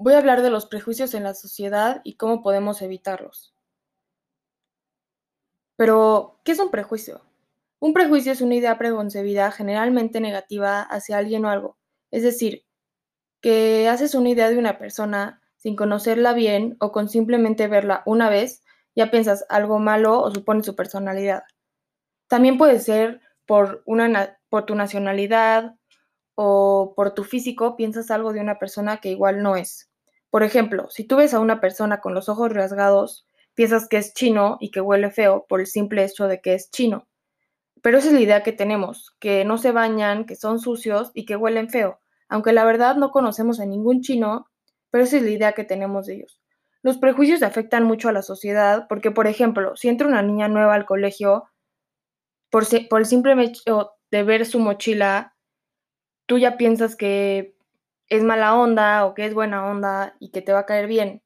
voy a hablar de los prejuicios en la sociedad y cómo podemos evitarlos. Pero, ¿qué es un prejuicio? Un prejuicio es una idea preconcebida generalmente negativa hacia alguien o algo. Es decir, que haces una idea de una persona sin conocerla bien o con simplemente verla una vez, ya piensas algo malo o supone su personalidad. También puede ser por, por tu nacionalidad o por tu físico, piensas algo de una persona que igual no es. Por ejemplo, si tú ves a una persona con los ojos rasgados, piensas que es chino y que huele feo por el simple hecho de que es chino. Pero esa es la idea que tenemos, que no se bañan, que son sucios y que huelen feo, aunque la verdad no conocemos a ningún chino, pero esa es la idea que tenemos de ellos. Los prejuicios afectan mucho a la sociedad porque, por ejemplo, si entra una niña nueva al colegio, por, por el simple hecho de ver su mochila, tú ya piensas que es mala onda o que es buena onda y que te va a caer bien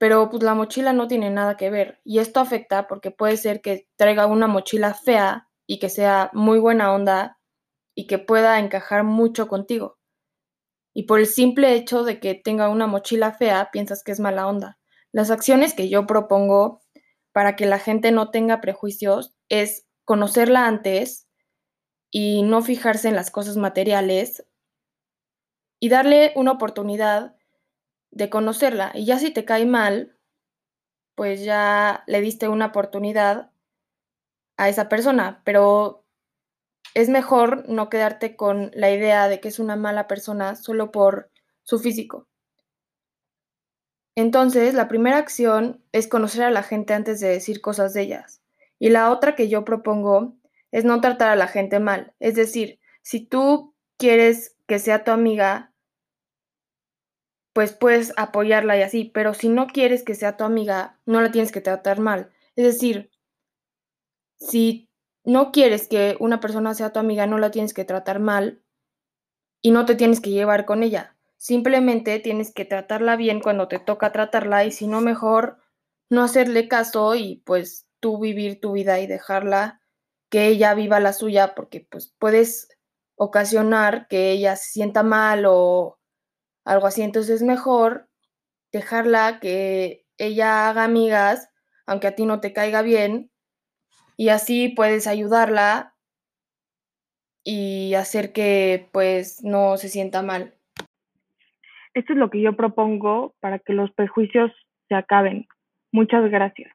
pero pues la mochila no tiene nada que ver y esto afecta porque puede ser que traiga una mochila fea y que sea muy buena onda y que pueda encajar mucho contigo. Y por el simple hecho de que tenga una mochila fea, piensas que es mala onda. Las acciones que yo propongo para que la gente no tenga prejuicios es conocerla antes y no fijarse en las cosas materiales y darle una oportunidad de conocerla. Y ya si te cae mal, pues ya le diste una oportunidad a esa persona, pero es mejor no quedarte con la idea de que es una mala persona solo por su físico. Entonces, la primera acción es conocer a la gente antes de decir cosas de ellas. Y la otra que yo propongo es no tratar a la gente mal. Es decir, si tú quieres que sea tu amiga, pues puedes apoyarla y así, pero si no quieres que sea tu amiga, no la tienes que tratar mal. Es decir, si no quieres que una persona sea tu amiga, no la tienes que tratar mal y no te tienes que llevar con ella. Simplemente tienes que tratarla bien cuando te toca tratarla y si no, mejor no hacerle caso y pues tú vivir tu vida y dejarla que ella viva la suya porque pues puedes ocasionar que ella se sienta mal o algo así. Entonces es mejor dejarla que ella haga amigas, aunque a ti no te caiga bien, y así puedes ayudarla y hacer que pues no se sienta mal. Esto es lo que yo propongo para que los prejuicios se acaben. Muchas gracias.